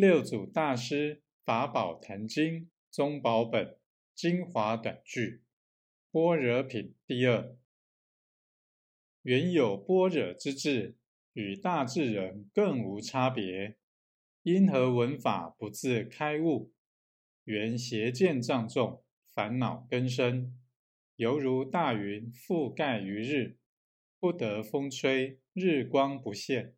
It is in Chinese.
六祖大师法宝坛经宗宝本精华短句，般若品第二。原有般若之智，与大智人更无差别。因何闻法不自开悟？原邪见障重，烦恼根深，犹如大云覆盖于日，不得风吹，日光不现。